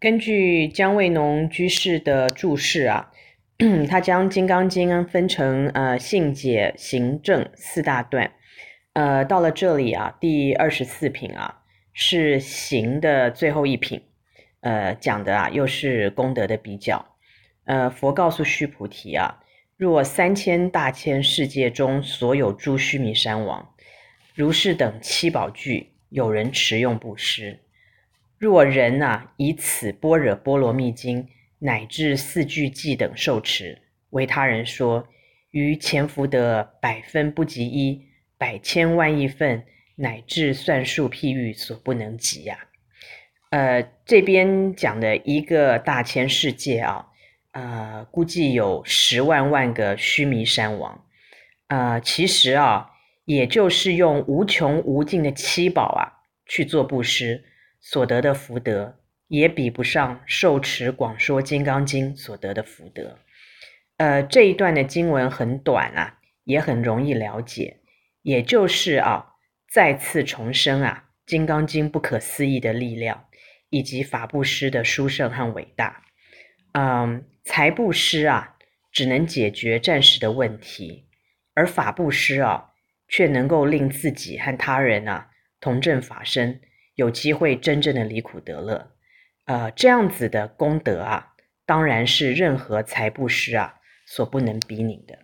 根据姜维农居士的注释啊，他将《金刚经》分成呃信解、行证四大段。呃，到了这里啊，第二十四品啊是行的最后一品，呃，讲的啊又是功德的比较。呃，佛告诉须菩提啊，若三千大千世界中所有诸须弥山王，如是等七宝具，有人持用布施。若人呐、啊，以此般若波罗蜜经乃至四句偈等受持，为他人说，于前福德百分不及一。百千万亿分，乃至算数譬喻所不能及呀、呃，这边讲的一个大千世界啊，呃，估计有十万万个须弥山王。呃，其实啊，也就是用无穷无尽的七宝啊去做布施，所得的福德，也比不上受持广说金刚经所得的福德。呃，这一段的经文很短啊，也很容易了解。也就是啊，再次重申啊，《金刚经》不可思议的力量，以及法布施的殊胜和伟大。嗯，财布施啊，只能解决暂时的问题，而法布施啊，却能够令自己和他人啊同证法身，有机会真正的离苦得乐。呃，这样子的功德啊，当然是任何财布施啊所不能比拟的。